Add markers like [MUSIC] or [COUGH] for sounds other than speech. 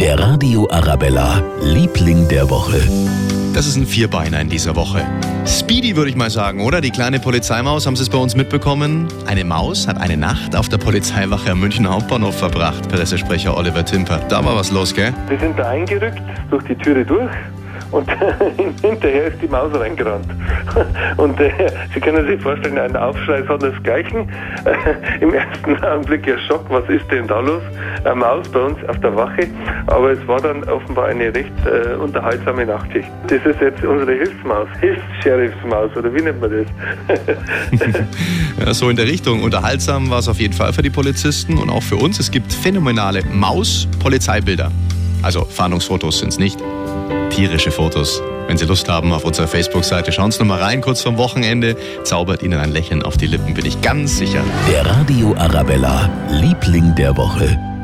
Der Radio Arabella, Liebling der Woche. Das ist ein Vierbeiner in dieser Woche. Speedy würde ich mal sagen, oder? Die kleine Polizeimaus, haben Sie es bei uns mitbekommen? Eine Maus hat eine Nacht auf der Polizeiwache am München Hauptbahnhof verbracht. Pressesprecher Oliver Timper. Da war was los, gell? Die sind da eingerückt, durch die Türe durch. Und [LAUGHS] hinterher ist die Maus reingerannt. [LAUGHS] Und äh, Sie können sich vorstellen, ein Aufschrei sondersgleichen. Äh, [LAUGHS] Im ersten Augenblick ja Schock, was ist denn da los? Eine Maus bei uns auf der Wache. Aber es war dann offenbar eine recht äh, unterhaltsame Nachtschicht. Das ist jetzt unsere Hilfsmaus, Hilfs-Sheriffsmaus, oder wie nennt man das? ja, so in der Richtung. Unterhaltsam war es auf jeden Fall für die Polizisten und auch für uns. Es gibt phänomenale Maus-Polizeibilder. Also Fahndungsfotos sind es nicht tierische Fotos. Wenn Sie Lust haben, auf unserer Facebook-Seite schauen Sie nochmal rein, kurz vorm Wochenende. Zaubert Ihnen ein Lächeln auf die Lippen, bin ich ganz sicher. Der Radio Arabella, Liebling der Woche.